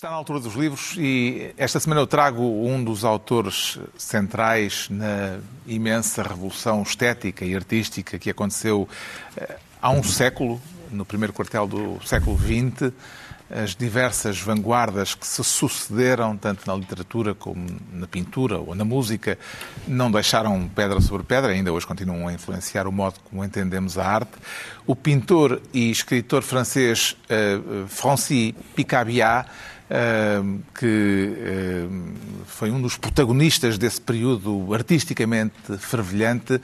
Está na altura dos livros e esta semana eu trago um dos autores centrais na imensa revolução estética e artística que aconteceu eh, há um século, no primeiro quartel do século XX, as diversas vanguardas que se sucederam, tanto na literatura como na pintura ou na música, não deixaram pedra sobre pedra, ainda hoje continuam a influenciar o modo como entendemos a arte. O pintor e escritor francês uh, Francis Picabia que foi um dos protagonistas desse período artisticamente fervilhante,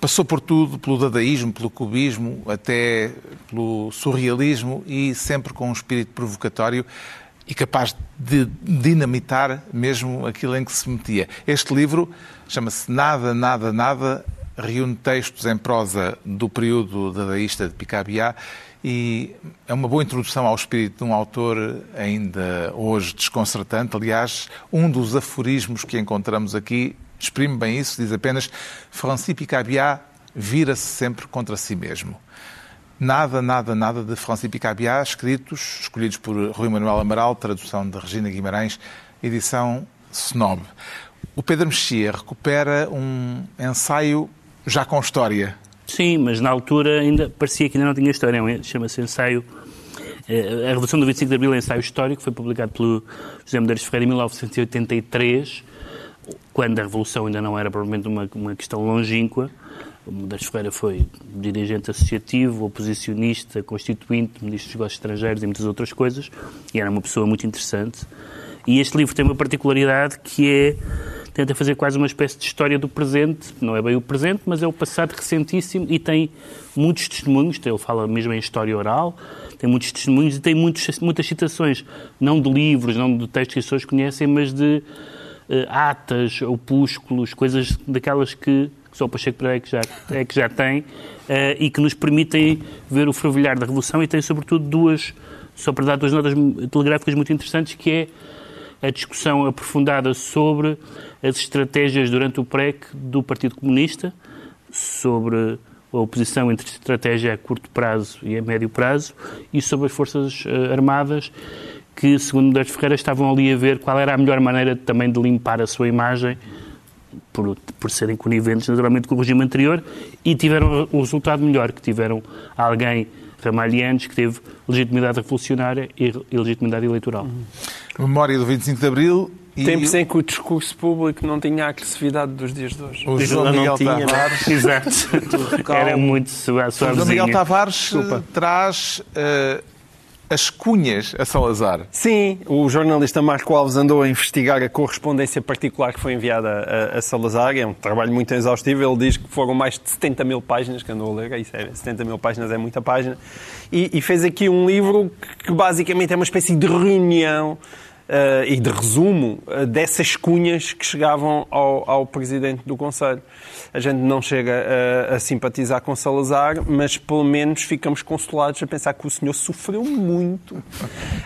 passou por tudo, pelo dadaísmo, pelo cubismo, até pelo surrealismo e sempre com um espírito provocatório e capaz de dinamitar mesmo aquilo em que se metia. Este livro chama-se Nada, Nada, Nada, reúne textos em prosa do período dadaísta de Picabia e é uma boa introdução ao espírito de um autor ainda hoje desconcertante. Aliás, um dos aforismos que encontramos aqui exprime bem isso, diz apenas Francis Picabia vira-se sempre contra si mesmo. Nada, nada, nada de Francis Picabia, escritos, escolhidos por Rui Manuel Amaral, tradução de Regina Guimarães, edição Snob. O Pedro Mexia recupera um ensaio já com história, Sim, mas na altura ainda parecia que ainda não tinha história. É chama-se ensaio. Eh, a Revolução do 25 de Abril é ensaio histórico, foi publicado pelo José Medeiros Ferreira em 1983, quando a Revolução ainda não era provavelmente uma, uma questão longínqua. O Medeiros Ferreira foi dirigente associativo, oposicionista, constituinte, ministro dos negócios estrangeiros e muitas outras coisas, e era uma pessoa muito interessante. E este livro tem uma particularidade que é tenta fazer quase uma espécie de história do presente, não é bem o presente, mas é o passado recentíssimo e tem muitos testemunhos, ele fala mesmo em história oral, tem muitos testemunhos e tem muitos, muitas citações, não de livros, não de textos que as pessoas conhecem, mas de uh, atas, opúsculos, coisas daquelas que só o Pacheco Pereira é que já, é que já tem uh, e que nos permitem ver o fervilhar da Revolução e tem sobretudo duas, só para dar duas notas telegráficas muito interessantes, que é a discussão aprofundada sobre as estratégias durante o PREC do Partido Comunista, sobre a oposição entre estratégia a curto prazo e a médio prazo e sobre as Forças uh, Armadas que, segundo Medeiros Ferreira, estavam ali a ver qual era a melhor maneira também de limpar a sua imagem por, por serem coniventes naturalmente com o regime anterior e tiveram o resultado melhor, que tiveram alguém Ramalhianos que teve legitimidade revolucionária e legitimidade eleitoral. Uhum. Memória do 25 de Abril. E... Tempos em que o discurso público não tinha a agressividade dos dias de hoje. O João Miguel tinha, Tavares. Exato. Era muito suavezinho. O João Miguel Tavares Desculpa. traz uh, as cunhas a Salazar. Sim, o jornalista Marco Alves andou a investigar a correspondência particular que foi enviada a, a, Salazar. É um trabalho muito exaustivo. Ele diz que foram mais de 70 mil páginas que andou a ler. Isso é, 70 mil páginas é muita página. E, e fez aqui um livro que basicamente é uma espécie de reunião uh, e de resumo uh, dessas cunhas que chegavam ao, ao Presidente do Conselho. A gente não chega a, a, simpatizar com Salazar, mas pelo menos ficamos consolados a pensar que o senhor sofreu muito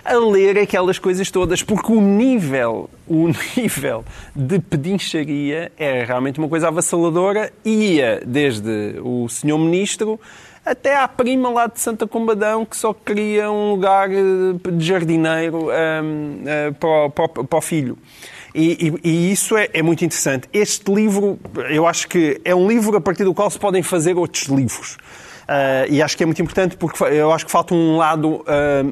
a ler aquelas coisas todas, porque o nível, o nível de pedincharia era realmente uma coisa avassaladora, ia desde o senhor Ministro até à prima lá de Santa Combadão que só queria um lugar eh, de jardineiro um, uh, eh, para, para, para, o filho. E, e, e isso é, é, muito interessante. Este livro, eu acho que é um livro a partir do qual se podem fazer outros livros. Uh, e acho que é muito importante porque eu acho que falta um lado uh,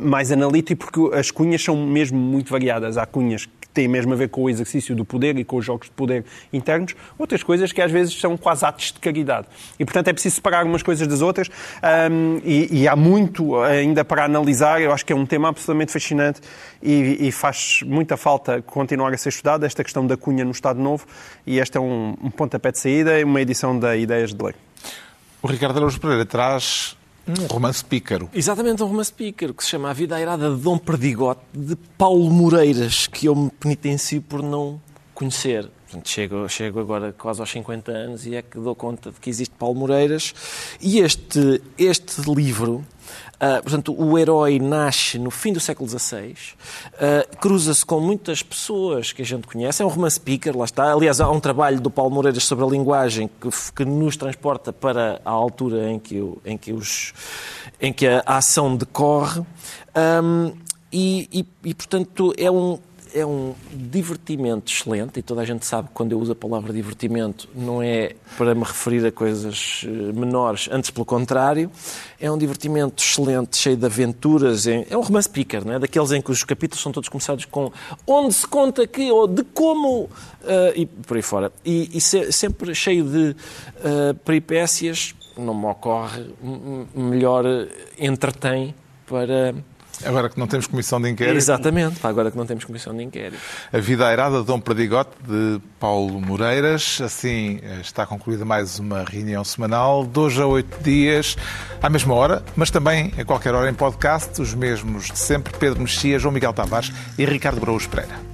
mais analítico, porque as cunhas são mesmo muito variadas. Há cunhas têm mesmo a ver com o exercício do poder e com os jogos de poder internos, outras coisas que às vezes são quase atos de caridade. E, portanto, é preciso separar umas coisas das outras um, e, e, há muito ainda para analisar. Eu acho que é um tema absolutamente fascinante e, e, faz muita falta continuar a ser estudado, esta questão da cunha no Estado Novo, e este é um, um pontapé de saída e uma edição da Ideias de Lei. O Ricardo Araújo Pereira traz um romance pícaro. Exatamente, um romance pícaro que se chama A Vida Airada de Dom Perdigote, de Paulo Moreiras, que eu me penitencio por não conhecer. Portanto, chego, chego agora quase aos 50 anos e é que dou conta de que existe Paulo Moreiras. E este, este livro Uh, portanto, o herói nasce no fim do século XVI, uh, ah, cruza-se com muitas pessoas que a gente conhece. É um romance picker, lá está. Aliás, há um trabalho do Paulo Moreiras sobre a linguagem que, que nos transporta para a altura em que, em que, os, em que a, a ação decorre. Um, E, e, e, portanto, é um, é um divertimento excelente, e toda a gente sabe que quando eu uso a palavra divertimento não é para me referir a coisas eh, menores, antes pelo contrário. É um divertimento excelente, cheio de aventuras. É um romance picker, não é? daqueles em que os capítulos são todos começados com onde se conta que, ou de como, uh, e por aí fora. E, e se, sempre cheio de uh, peripécias, não me ocorre, melhor entretém para Agora que não temos comissão de inquérito. Exatamente, agora que não temos comissão de inquérito. A vida airada de Dom Perdigote, de Paulo Moreiras. Assim está concluída mais uma reunião semanal, dois a oito dias, à mesma hora, mas também a qualquer hora em podcast, os mesmos de sempre, Pedro Mexia, João Miguel Tavares e Ricardo Brouos Pereira.